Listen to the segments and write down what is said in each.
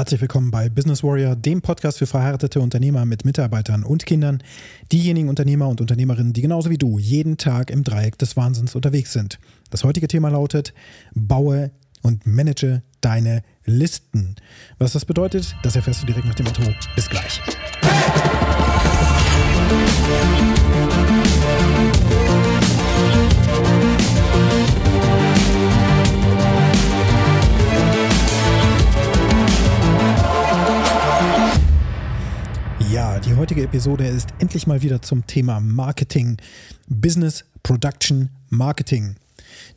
Herzlich willkommen bei Business Warrior, dem Podcast für verheiratete Unternehmer mit Mitarbeitern und Kindern. Diejenigen Unternehmer und Unternehmerinnen, die genauso wie du jeden Tag im Dreieck des Wahnsinns unterwegs sind. Das heutige Thema lautet, baue und manage deine Listen. Was das bedeutet, das erfährst du direkt nach dem Intro. Bis gleich. Ja, die heutige Episode ist endlich mal wieder zum Thema Marketing, Business, Production, Marketing.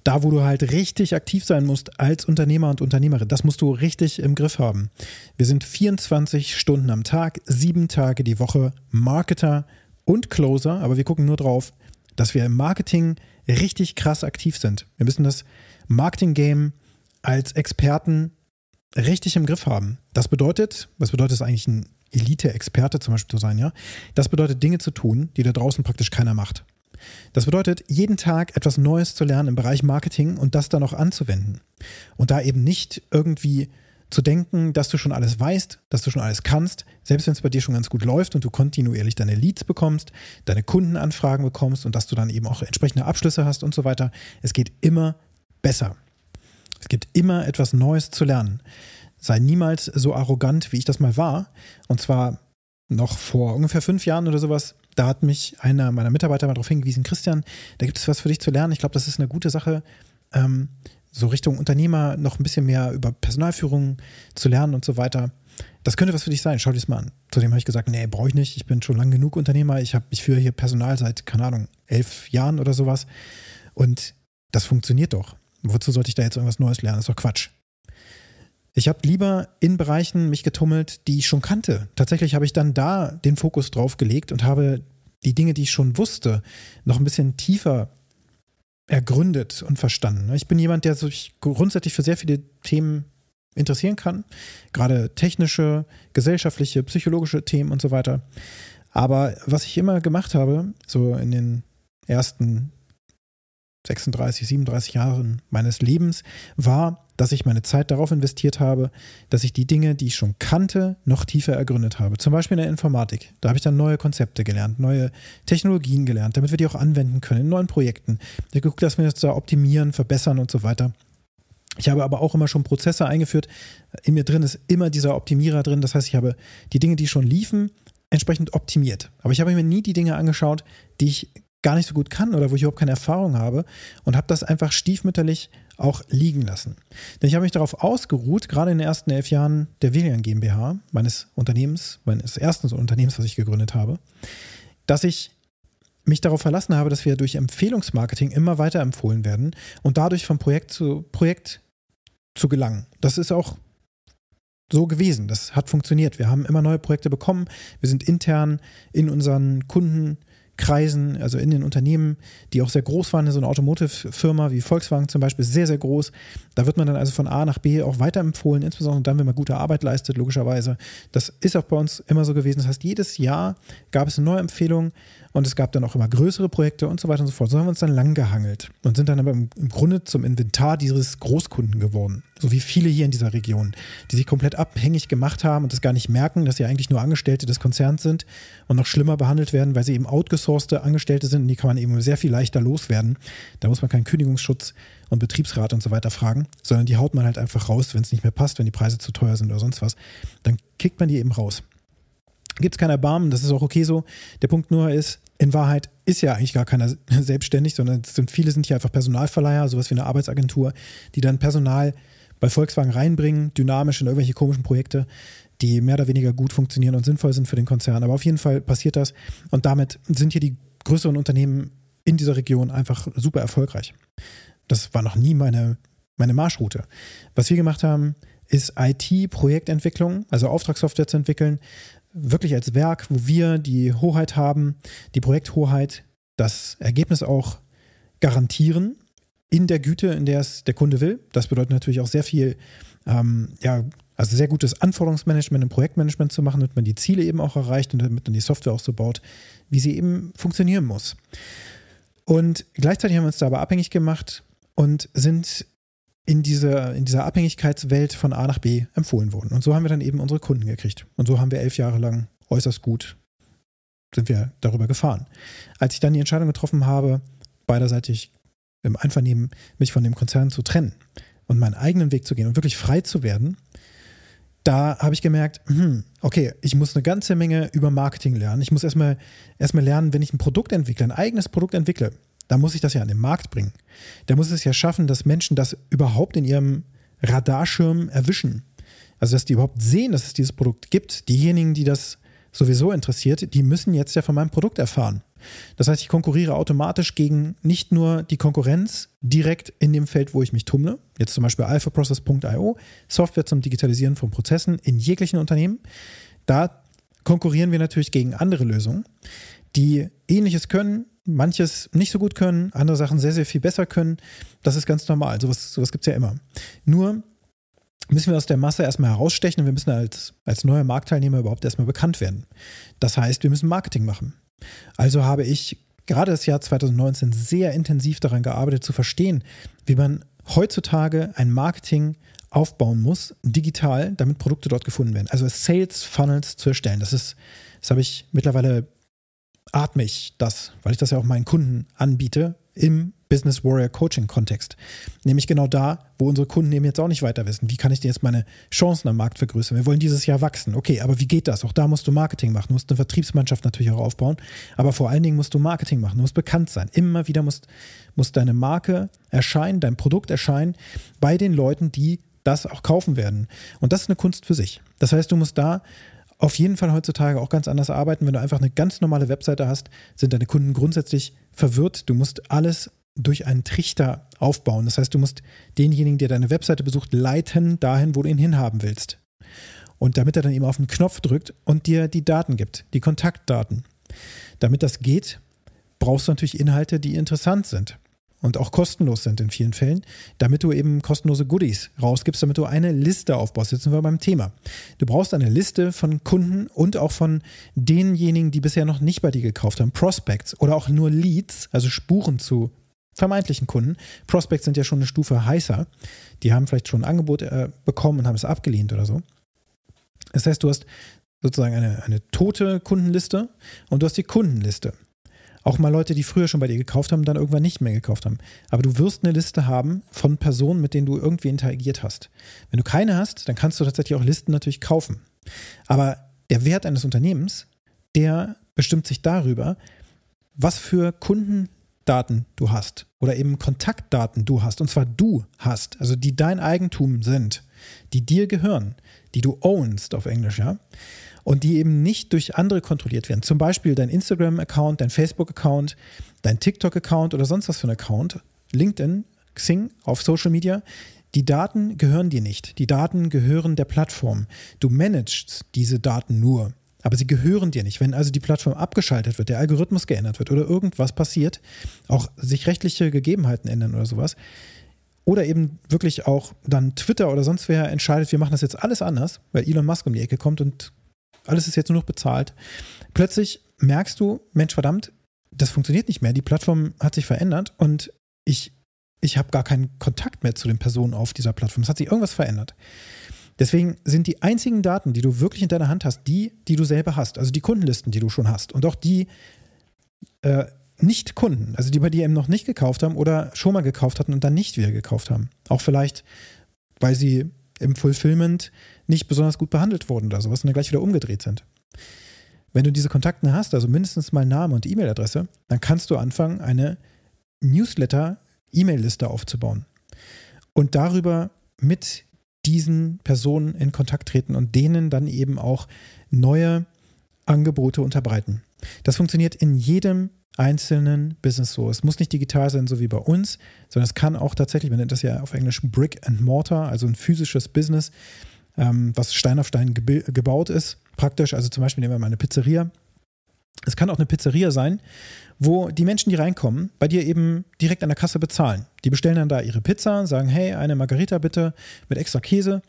Da, wo du halt richtig aktiv sein musst als Unternehmer und Unternehmerin, das musst du richtig im Griff haben. Wir sind 24 Stunden am Tag, sieben Tage die Woche Marketer und Closer, aber wir gucken nur drauf, dass wir im Marketing richtig krass aktiv sind. Wir müssen das Marketing-Game als Experten richtig im Griff haben. Das bedeutet, was bedeutet es eigentlich, ein Elite-Experte zum Beispiel zu sein, ja? Das bedeutet Dinge zu tun, die da draußen praktisch keiner macht. Das bedeutet, jeden Tag etwas Neues zu lernen im Bereich Marketing und das dann auch anzuwenden. Und da eben nicht irgendwie zu denken, dass du schon alles weißt, dass du schon alles kannst, selbst wenn es bei dir schon ganz gut läuft und du kontinuierlich deine Leads bekommst, deine Kundenanfragen bekommst und dass du dann eben auch entsprechende Abschlüsse hast und so weiter. Es geht immer besser. Es gibt immer etwas Neues zu lernen. Sei niemals so arrogant, wie ich das mal war. Und zwar noch vor ungefähr fünf Jahren oder sowas. Da hat mich einer meiner Mitarbeiter mal darauf hingewiesen, Christian, da gibt es was für dich zu lernen. Ich glaube, das ist eine gute Sache. Ähm, so Richtung Unternehmer noch ein bisschen mehr über Personalführung zu lernen und so weiter. Das könnte was für dich sein. Schau dir das mal an. Zudem habe ich gesagt, nee, brauche ich nicht. Ich bin schon lang genug Unternehmer. Ich, hab, ich führe hier Personal seit, keine Ahnung, elf Jahren oder sowas. Und das funktioniert doch. Wozu sollte ich da jetzt irgendwas Neues lernen? Das ist doch Quatsch. Ich habe lieber in Bereichen mich getummelt, die ich schon kannte. Tatsächlich habe ich dann da den Fokus drauf gelegt und habe die Dinge, die ich schon wusste, noch ein bisschen tiefer ergründet und verstanden. Ich bin jemand, der sich grundsätzlich für sehr viele Themen interessieren kann, gerade technische, gesellschaftliche, psychologische Themen und so weiter. Aber was ich immer gemacht habe, so in den ersten 36, 37 Jahren meines Lebens, war, dass ich meine Zeit darauf investiert habe, dass ich die Dinge, die ich schon kannte, noch tiefer ergründet habe. Zum Beispiel in der Informatik. Da habe ich dann neue Konzepte gelernt, neue Technologien gelernt, damit wir die auch anwenden können in neuen Projekten. Ich habe geguckt, dass wir das da optimieren, verbessern und so weiter. Ich habe aber auch immer schon Prozesse eingeführt. In mir drin ist immer dieser Optimierer drin. Das heißt, ich habe die Dinge, die schon liefen, entsprechend optimiert. Aber ich habe mir nie die Dinge angeschaut, die ich gar nicht so gut kann oder wo ich überhaupt keine Erfahrung habe und habe das einfach stiefmütterlich auch liegen lassen. Denn ich habe mich darauf ausgeruht, gerade in den ersten elf Jahren der Willian GmbH, meines Unternehmens, meines ersten Unternehmens, was ich gegründet habe, dass ich mich darauf verlassen habe, dass wir durch Empfehlungsmarketing immer weiter empfohlen werden und dadurch von Projekt zu Projekt zu gelangen. Das ist auch so gewesen. Das hat funktioniert. Wir haben immer neue Projekte bekommen. Wir sind intern in unseren Kunden Kreisen, also in den Unternehmen, die auch sehr groß waren, so eine Automotive-Firma wie Volkswagen zum Beispiel, sehr, sehr groß. Da wird man dann also von A nach B auch weiterempfohlen, insbesondere dann, wenn man gute Arbeit leistet, logischerweise. Das ist auch bei uns immer so gewesen. Das heißt, jedes Jahr gab es eine neue Empfehlung und es gab dann auch immer größere Projekte und so weiter und so fort. So haben wir uns dann lang gehangelt und sind dann aber im, im Grunde zum Inventar dieses Großkunden geworden. So wie viele hier in dieser Region, die sich komplett abhängig gemacht haben und das gar nicht merken, dass sie eigentlich nur Angestellte des Konzerns sind und noch schlimmer behandelt werden, weil sie eben outgesourcete Angestellte sind und die kann man eben sehr viel leichter loswerden. Da muss man keinen Kündigungsschutz und Betriebsrat und so weiter fragen, sondern die haut man halt einfach raus, wenn es nicht mehr passt, wenn die Preise zu teuer sind oder sonst was. Dann kickt man die eben raus. Gibt es kein Erbarmen, das ist auch okay so. Der Punkt nur ist, in Wahrheit ist ja eigentlich gar keiner selbstständig, sondern sind, viele sind hier einfach Personalverleiher, sowas wie eine Arbeitsagentur, die dann Personal bei Volkswagen reinbringen, dynamisch in irgendwelche komischen Projekte, die mehr oder weniger gut funktionieren und sinnvoll sind für den Konzern. Aber auf jeden Fall passiert das und damit sind hier die größeren Unternehmen in dieser Region einfach super erfolgreich. Das war noch nie meine, meine Marschroute. Was wir gemacht haben, ist IT-Projektentwicklung, also Auftragssoftware zu entwickeln, wirklich als Werk, wo wir die Hoheit haben, die Projekthoheit, das Ergebnis auch garantieren in der Güte, in der es der Kunde will. Das bedeutet natürlich auch sehr viel, ähm, ja, also sehr gutes Anforderungsmanagement und Projektmanagement zu machen, damit man die Ziele eben auch erreicht und damit man die Software auch so baut, wie sie eben funktionieren muss. Und gleichzeitig haben wir uns da aber abhängig gemacht und sind in dieser, in dieser Abhängigkeitswelt von A nach B empfohlen wurden. Und so haben wir dann eben unsere Kunden gekriegt. Und so haben wir elf Jahre lang äußerst gut sind wir darüber gefahren. Als ich dann die Entscheidung getroffen habe, beiderseitig im Einvernehmen mich von dem Konzern zu trennen und meinen eigenen Weg zu gehen und wirklich frei zu werden, da habe ich gemerkt, hm, okay, ich muss eine ganze Menge über Marketing lernen. Ich muss erstmal, erstmal lernen, wenn ich ein Produkt entwickle, ein eigenes Produkt entwickle, da muss ich das ja an den Markt bringen. Da muss es ja schaffen, dass Menschen das überhaupt in ihrem Radarschirm erwischen. Also, dass die überhaupt sehen, dass es dieses Produkt gibt. Diejenigen, die das sowieso interessiert, die müssen jetzt ja von meinem Produkt erfahren. Das heißt, ich konkurriere automatisch gegen nicht nur die Konkurrenz direkt in dem Feld, wo ich mich tummle, jetzt zum Beispiel alphaprocess.io, Software zum Digitalisieren von Prozessen in jeglichen Unternehmen. Da konkurrieren wir natürlich gegen andere Lösungen, die ähnliches können, manches nicht so gut können, andere Sachen sehr, sehr viel besser können. Das ist ganz normal. Sowas, sowas gibt es ja immer. Nur müssen wir aus der Masse erstmal herausstechen und wir müssen als, als neuer Marktteilnehmer überhaupt erstmal bekannt werden. Das heißt, wir müssen Marketing machen. Also habe ich gerade das Jahr 2019 sehr intensiv daran gearbeitet, zu verstehen, wie man heutzutage ein Marketing aufbauen muss, digital, damit Produkte dort gefunden werden. Also Sales Funnels zu erstellen. Das ist, das habe ich mittlerweile atme ich das, weil ich das ja auch meinen Kunden anbiete im Business Warrior Coaching Kontext. Nämlich genau da, wo unsere Kunden eben jetzt auch nicht weiter wissen. Wie kann ich denn jetzt meine Chancen am Markt vergrößern? Wir wollen dieses Jahr wachsen. Okay, aber wie geht das? Auch da musst du Marketing machen. Du musst eine Vertriebsmannschaft natürlich auch aufbauen. Aber vor allen Dingen musst du Marketing machen. Du musst bekannt sein. Immer wieder muss, muss deine Marke erscheinen, dein Produkt erscheinen bei den Leuten, die das auch kaufen werden. Und das ist eine Kunst für sich. Das heißt, du musst da auf jeden Fall heutzutage auch ganz anders arbeiten. Wenn du einfach eine ganz normale Webseite hast, sind deine Kunden grundsätzlich verwirrt. Du musst alles durch einen Trichter aufbauen. Das heißt, du musst denjenigen, der deine Webseite besucht, leiten dahin, wo du ihn hinhaben willst. Und damit er dann eben auf den Knopf drückt und dir die Daten gibt, die Kontaktdaten. Damit das geht, brauchst du natürlich Inhalte, die interessant sind und auch kostenlos sind in vielen Fällen, damit du eben kostenlose Goodies rausgibst, damit du eine Liste aufbaust. Jetzt sind wir beim Thema. Du brauchst eine Liste von Kunden und auch von denjenigen, die bisher noch nicht bei dir gekauft haben, Prospects oder auch nur Leads, also Spuren zu vermeintlichen Kunden. Prospects sind ja schon eine Stufe heißer. Die haben vielleicht schon ein Angebot äh, bekommen und haben es abgelehnt oder so. Das heißt, du hast sozusagen eine, eine tote Kundenliste und du hast die Kundenliste. Auch mal Leute, die früher schon bei dir gekauft haben, dann irgendwann nicht mehr gekauft haben. Aber du wirst eine Liste haben von Personen, mit denen du irgendwie interagiert hast. Wenn du keine hast, dann kannst du tatsächlich auch Listen natürlich kaufen. Aber der Wert eines Unternehmens, der bestimmt sich darüber, was für Kundendaten du hast oder eben Kontaktdaten du hast. Und zwar du hast, also die dein Eigentum sind, die dir gehören, die du ownst auf Englisch, ja und die eben nicht durch andere kontrolliert werden. Zum Beispiel dein Instagram-Account, dein Facebook-Account, dein TikTok-Account oder sonst was für ein Account, LinkedIn, Xing auf Social Media. Die Daten gehören dir nicht. Die Daten gehören der Plattform. Du managst diese Daten nur. Aber sie gehören dir nicht. Wenn also die Plattform abgeschaltet wird, der Algorithmus geändert wird oder irgendwas passiert, auch sich rechtliche Gegebenheiten ändern oder sowas, oder eben wirklich auch dann Twitter oder sonst wer entscheidet, wir machen das jetzt alles anders, weil Elon Musk um die Ecke kommt und alles ist jetzt nur noch bezahlt. Plötzlich merkst du, Mensch, verdammt, das funktioniert nicht mehr. Die Plattform hat sich verändert und ich, ich habe gar keinen Kontakt mehr zu den Personen auf dieser Plattform. Es hat sich irgendwas verändert. Deswegen sind die einzigen Daten, die du wirklich in deiner Hand hast, die, die du selber hast. Also die Kundenlisten, die du schon hast. Und auch die äh, Nicht-Kunden, also die bei dir eben noch nicht gekauft haben oder schon mal gekauft hatten und dann nicht wieder gekauft haben. Auch vielleicht, weil sie im Fulfillment nicht besonders gut behandelt wurden oder sowas und dann gleich wieder umgedreht sind. Wenn du diese Kontakte hast, also mindestens mal Name und E-Mail-Adresse, dann kannst du anfangen, eine Newsletter-E-Mail-Liste aufzubauen und darüber mit diesen Personen in Kontakt treten und denen dann eben auch neue Angebote unterbreiten. Das funktioniert in jedem einzelnen Business so. Es muss nicht digital sein, so wie bei uns, sondern es kann auch tatsächlich, man nennt das ja auf Englisch Brick and Mortar, also ein physisches Business, ähm, was Stein auf Stein gebaut ist, praktisch. Also zum Beispiel nehmen wir mal eine Pizzeria. Es kann auch eine Pizzeria sein, wo die Menschen, die reinkommen, bei dir eben direkt an der Kasse bezahlen. Die bestellen dann da ihre Pizza, sagen, hey, eine Margarita bitte mit extra Käse.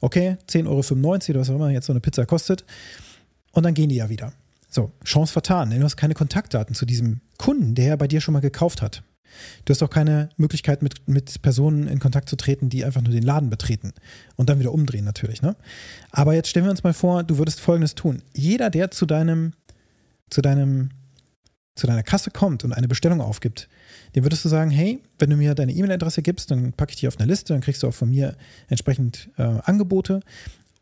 Okay, 10,95 Euro oder was auch immer jetzt so eine Pizza kostet. Und dann gehen die ja wieder. So, Chance vertan, denn du hast keine Kontaktdaten zu diesem Kunden, der bei dir schon mal gekauft hat. Du hast auch keine Möglichkeit, mit, mit Personen in Kontakt zu treten, die einfach nur den Laden betreten und dann wieder umdrehen natürlich. Ne? Aber jetzt stellen wir uns mal vor, du würdest Folgendes tun. Jeder, der zu deinem, zu deinem, zu deiner Kasse kommt und eine Bestellung aufgibt, dem würdest du sagen, hey, wenn du mir deine E-Mail-Adresse gibst, dann packe ich die auf eine Liste, dann kriegst du auch von mir entsprechend äh, Angebote.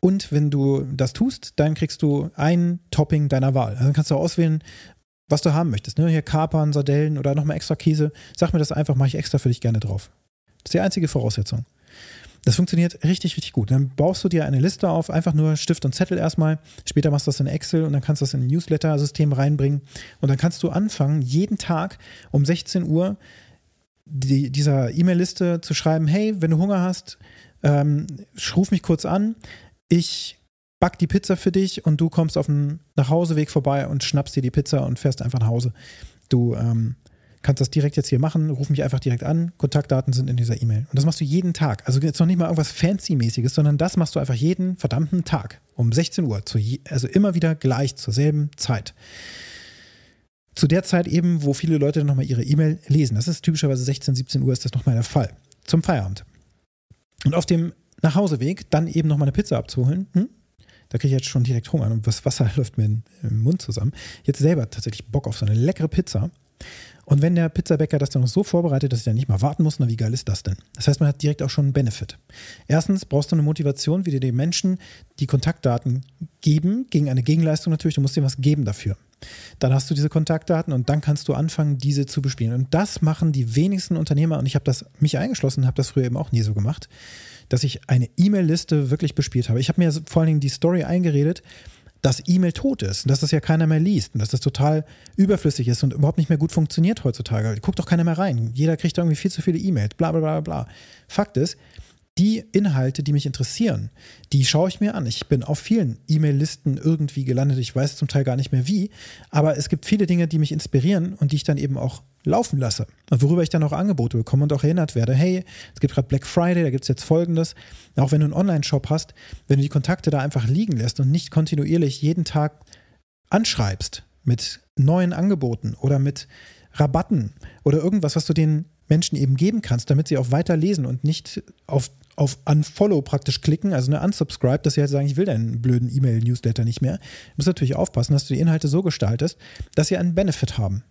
Und wenn du das tust, dann kriegst du ein Topping deiner Wahl. Also dann kannst du auswählen, was du haben möchtest. Ne? Hier Kapern, Sardellen oder nochmal extra Käse. Sag mir das einfach, mache ich extra für dich gerne drauf. Das ist die einzige Voraussetzung. Das funktioniert richtig, richtig gut. Dann baust du dir eine Liste auf, einfach nur Stift und Zettel erstmal. Später machst du das in Excel und dann kannst du das in ein Newsletter-System reinbringen. Und dann kannst du anfangen, jeden Tag um 16 Uhr die, dieser E-Mail-Liste zu schreiben: Hey, wenn du Hunger hast, ähm, ruf mich kurz an. Ich back die Pizza für dich und du kommst auf dem Nachhauseweg vorbei und schnappst dir die Pizza und fährst einfach nach Hause. Du ähm, kannst das direkt jetzt hier machen, ruf mich einfach direkt an. Kontaktdaten sind in dieser E-Mail. Und das machst du jeden Tag. Also jetzt noch nicht mal irgendwas Fancy-mäßiges, sondern das machst du einfach jeden verdammten Tag um 16 Uhr. Je, also immer wieder gleich zur selben Zeit. Zu der Zeit eben, wo viele Leute nochmal ihre E-Mail lesen. Das ist typischerweise 16, 17 Uhr ist das nochmal der Fall. Zum Feierabend. Und auf dem Nachhauseweg dann eben nochmal eine Pizza abzuholen. Hm? Da kriege ich jetzt schon direkt Hunger und das Wasser läuft mir im Mund zusammen. Jetzt selber tatsächlich Bock auf so eine leckere Pizza. Und wenn der Pizzabäcker das dann noch so vorbereitet, dass ich dann nicht mal warten muss, na wie geil ist das denn? Das heißt, man hat direkt auch schon einen Benefit. Erstens brauchst du eine Motivation, wie dir den Menschen die Kontaktdaten geben, gegen eine Gegenleistung natürlich, du musst dir was geben dafür. Dann hast du diese Kontaktdaten und dann kannst du anfangen, diese zu bespielen. Und das machen die wenigsten Unternehmer, und ich habe das mich eingeschlossen, habe das früher eben auch nie so gemacht dass ich eine E-Mail-Liste wirklich bespielt habe. Ich habe mir vor allen Dingen die Story eingeredet, dass E-Mail tot ist und dass das ja keiner mehr liest und dass das total überflüssig ist und überhaupt nicht mehr gut funktioniert heutzutage. Guckt doch keiner mehr rein. Jeder kriegt irgendwie viel zu viele E-Mails, bla bla bla bla. Fakt ist, die Inhalte, die mich interessieren, die schaue ich mir an. Ich bin auf vielen E-Mail-Listen irgendwie gelandet. Ich weiß zum Teil gar nicht mehr wie, aber es gibt viele Dinge, die mich inspirieren und die ich dann eben auch laufen lasse. Und worüber ich dann auch Angebote bekomme und auch erinnert werde. Hey, es gibt gerade Black Friday, da gibt es jetzt Folgendes. Auch wenn du einen Online-Shop hast, wenn du die Kontakte da einfach liegen lässt und nicht kontinuierlich jeden Tag anschreibst mit neuen Angeboten oder mit Rabatten oder irgendwas, was du den Menschen eben geben kannst, damit sie auch weiter lesen und nicht auf, auf Unfollow praktisch klicken, also eine Unsubscribe, dass sie halt sagen, ich will deinen blöden E-Mail-Newsletter nicht mehr. Du musst natürlich aufpassen, dass du die Inhalte so gestaltest, dass sie einen Benefit haben.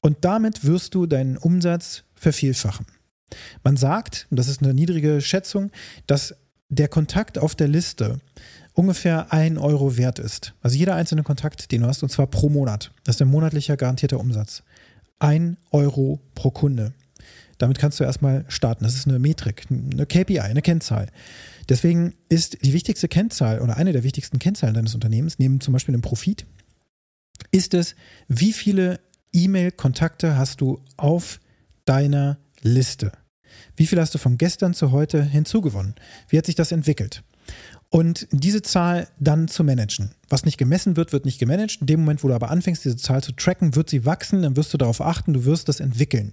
Und damit wirst du deinen Umsatz vervielfachen. Man sagt, und das ist eine niedrige Schätzung, dass der Kontakt auf der Liste ungefähr ein Euro wert ist. Also jeder einzelne Kontakt, den du hast, und zwar pro Monat. Das ist ein monatlicher garantierter Umsatz. Ein Euro pro Kunde. Damit kannst du erstmal starten. Das ist eine Metrik, eine KPI, eine Kennzahl. Deswegen ist die wichtigste Kennzahl oder eine der wichtigsten Kennzahlen deines Unternehmens, neben zum Beispiel dem Profit, ist es, wie viele E-Mail-Kontakte hast du auf deiner Liste? Wie viel hast du von gestern zu heute hinzugewonnen? Wie hat sich das entwickelt? Und diese Zahl dann zu managen. Was nicht gemessen wird, wird nicht gemanagt. In dem Moment, wo du aber anfängst, diese Zahl zu tracken, wird sie wachsen, dann wirst du darauf achten, du wirst das entwickeln.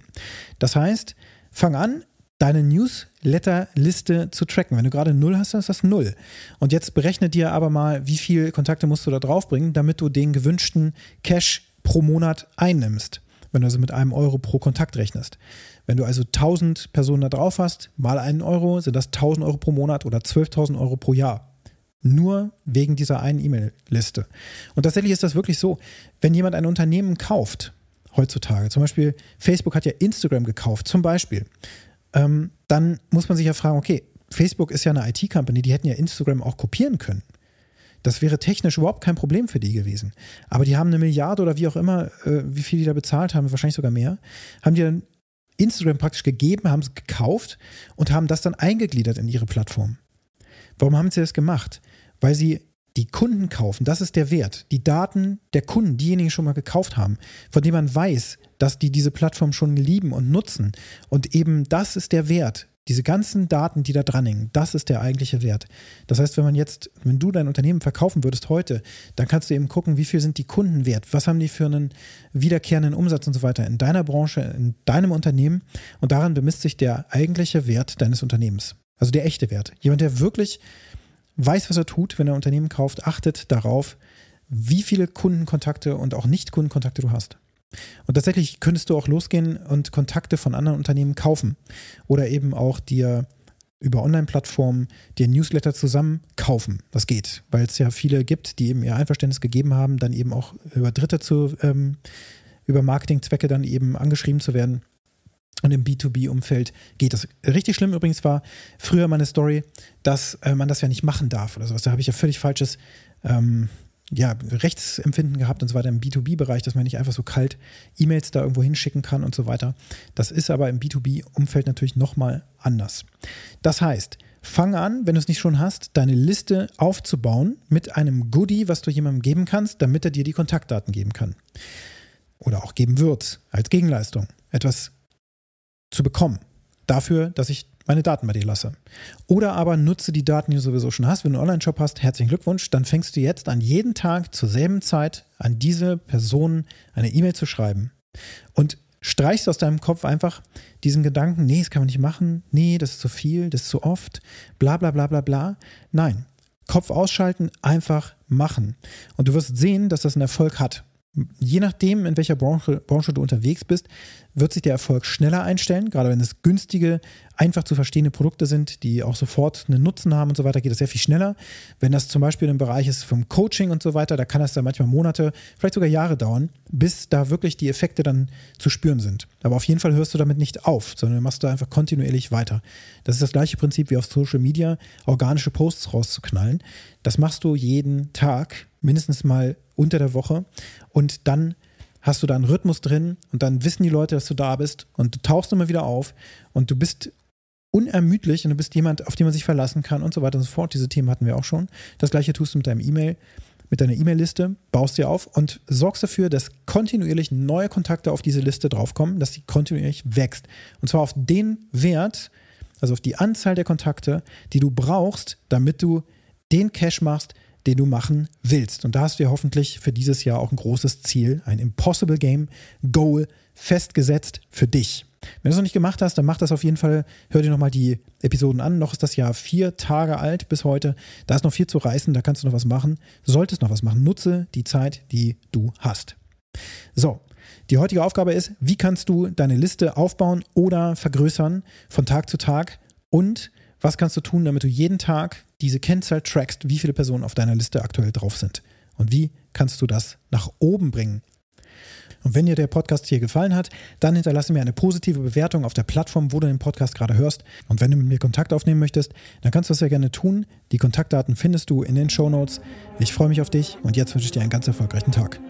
Das heißt, fang an, deine Newsletter-Liste zu tracken. Wenn du gerade null hast, dann ist das null. Und jetzt berechne dir aber mal, wie viele Kontakte musst du da draufbringen, damit du den gewünschten Cash pro Monat einnimmst, wenn du also mit einem Euro pro Kontakt rechnest. Wenn du also 1000 Personen da drauf hast, mal einen Euro, sind das 1000 Euro pro Monat oder 12.000 Euro pro Jahr. Nur wegen dieser einen E-Mail-Liste. Und tatsächlich ist das wirklich so, wenn jemand ein Unternehmen kauft, heutzutage, zum Beispiel Facebook hat ja Instagram gekauft, zum Beispiel, ähm, dann muss man sich ja fragen, okay, Facebook ist ja eine IT-Company, die hätten ja Instagram auch kopieren können. Das wäre technisch überhaupt kein Problem für die gewesen. Aber die haben eine Milliarde oder wie auch immer, äh, wie viel die da bezahlt haben, wahrscheinlich sogar mehr, haben die dann Instagram praktisch gegeben, haben es gekauft und haben das dann eingegliedert in ihre Plattform. Warum haben sie das gemacht? Weil sie die Kunden kaufen, das ist der Wert. Die Daten der Kunden, diejenigen schon mal gekauft haben, von denen man weiß, dass die diese Plattform schon lieben und nutzen. Und eben das ist der Wert, diese ganzen Daten, die da dranhängen, das ist der eigentliche Wert. Das heißt, wenn man jetzt, wenn du dein Unternehmen verkaufen würdest heute, dann kannst du eben gucken, wie viel sind die Kunden wert, was haben die für einen wiederkehrenden Umsatz und so weiter in deiner Branche, in deinem Unternehmen und daran bemisst sich der eigentliche Wert deines Unternehmens. Also der echte Wert. Jemand, der wirklich weiß, was er tut, wenn er ein Unternehmen kauft, achtet darauf, wie viele Kundenkontakte und auch Nicht-Kundenkontakte du hast. Und tatsächlich könntest du auch losgehen und Kontakte von anderen Unternehmen kaufen oder eben auch dir über Online-Plattformen dir Newsletter zusammen kaufen. Das geht, weil es ja viele gibt, die eben ihr Einverständnis gegeben haben, dann eben auch über Dritte zu, ähm, über Marketingzwecke dann eben angeschrieben zu werden. Und im B2B-Umfeld geht das. Richtig schlimm übrigens war früher meine Story, dass äh, man das ja nicht machen darf oder sowas. Da habe ich ja völlig falsches ähm, ja, Rechtsempfinden gehabt und so weiter im B2B-Bereich, dass man nicht einfach so kalt E-Mails da irgendwo hinschicken kann und so weiter. Das ist aber im B2B-Umfeld natürlich nochmal anders. Das heißt, fang an, wenn du es nicht schon hast, deine Liste aufzubauen mit einem Goodie, was du jemandem geben kannst, damit er dir die Kontaktdaten geben kann. Oder auch geben wird, als Gegenleistung. Etwas zu bekommen. Dafür, dass ich meine Daten bei dir lasse. Oder aber nutze die Daten, die du sowieso schon hast. Wenn du einen Online-Shop hast, herzlichen Glückwunsch. Dann fängst du jetzt an, jeden Tag zur selben Zeit an diese Person eine E-Mail zu schreiben. Und streichst aus deinem Kopf einfach diesen Gedanken, nee, das kann man nicht machen, nee, das ist zu viel, das ist zu oft, bla bla bla bla bla. Nein, Kopf ausschalten, einfach machen. Und du wirst sehen, dass das einen Erfolg hat je nachdem, in welcher Branche, Branche, du unterwegs bist, wird sich der Erfolg schneller einstellen. Gerade wenn es günstige, einfach zu verstehende Produkte sind, die auch sofort einen Nutzen haben und so weiter, geht es sehr viel schneller. Wenn das zum Beispiel im Bereich ist vom Coaching und so weiter, da kann das dann manchmal Monate, vielleicht sogar Jahre dauern, bis da wirklich die Effekte dann zu spüren sind. Aber auf jeden Fall hörst du damit nicht auf, sondern machst da einfach kontinuierlich weiter. Das ist das gleiche Prinzip wie auf Social Media, organische Posts rauszuknallen. Das machst du jeden Tag, mindestens mal unter der Woche und dann hast du da einen Rhythmus drin und dann wissen die Leute, dass du da bist und du tauchst immer wieder auf und du bist unermüdlich und du bist jemand, auf den man sich verlassen kann und so weiter und so fort. Diese Themen hatten wir auch schon. Das gleiche tust du mit deinem E-Mail, mit deiner E-Mail-Liste, baust dir auf und sorgst dafür, dass kontinuierlich neue Kontakte auf diese Liste draufkommen, dass sie kontinuierlich wächst. Und zwar auf den Wert, also auf die Anzahl der Kontakte, die du brauchst, damit du den Cash machst, den du machen willst. Und da hast du ja hoffentlich für dieses Jahr auch ein großes Ziel, ein Impossible Game Goal festgesetzt für dich. Wenn du es noch nicht gemacht hast, dann mach das auf jeden Fall. Hör dir nochmal die Episoden an. Noch ist das Jahr vier Tage alt bis heute. Da ist noch viel zu reißen, da kannst du noch was machen. Solltest noch was machen. Nutze die Zeit, die du hast. So, die heutige Aufgabe ist, wie kannst du deine Liste aufbauen oder vergrößern von Tag zu Tag und was kannst du tun, damit du jeden Tag diese Kennzahl trackst, wie viele Personen auf deiner Liste aktuell drauf sind? Und wie kannst du das nach oben bringen? Und wenn dir der Podcast hier gefallen hat, dann hinterlasse mir eine positive Bewertung auf der Plattform, wo du den Podcast gerade hörst. Und wenn du mit mir Kontakt aufnehmen möchtest, dann kannst du das sehr gerne tun. Die Kontaktdaten findest du in den Show Notes. Ich freue mich auf dich und jetzt wünsche ich dir einen ganz erfolgreichen Tag.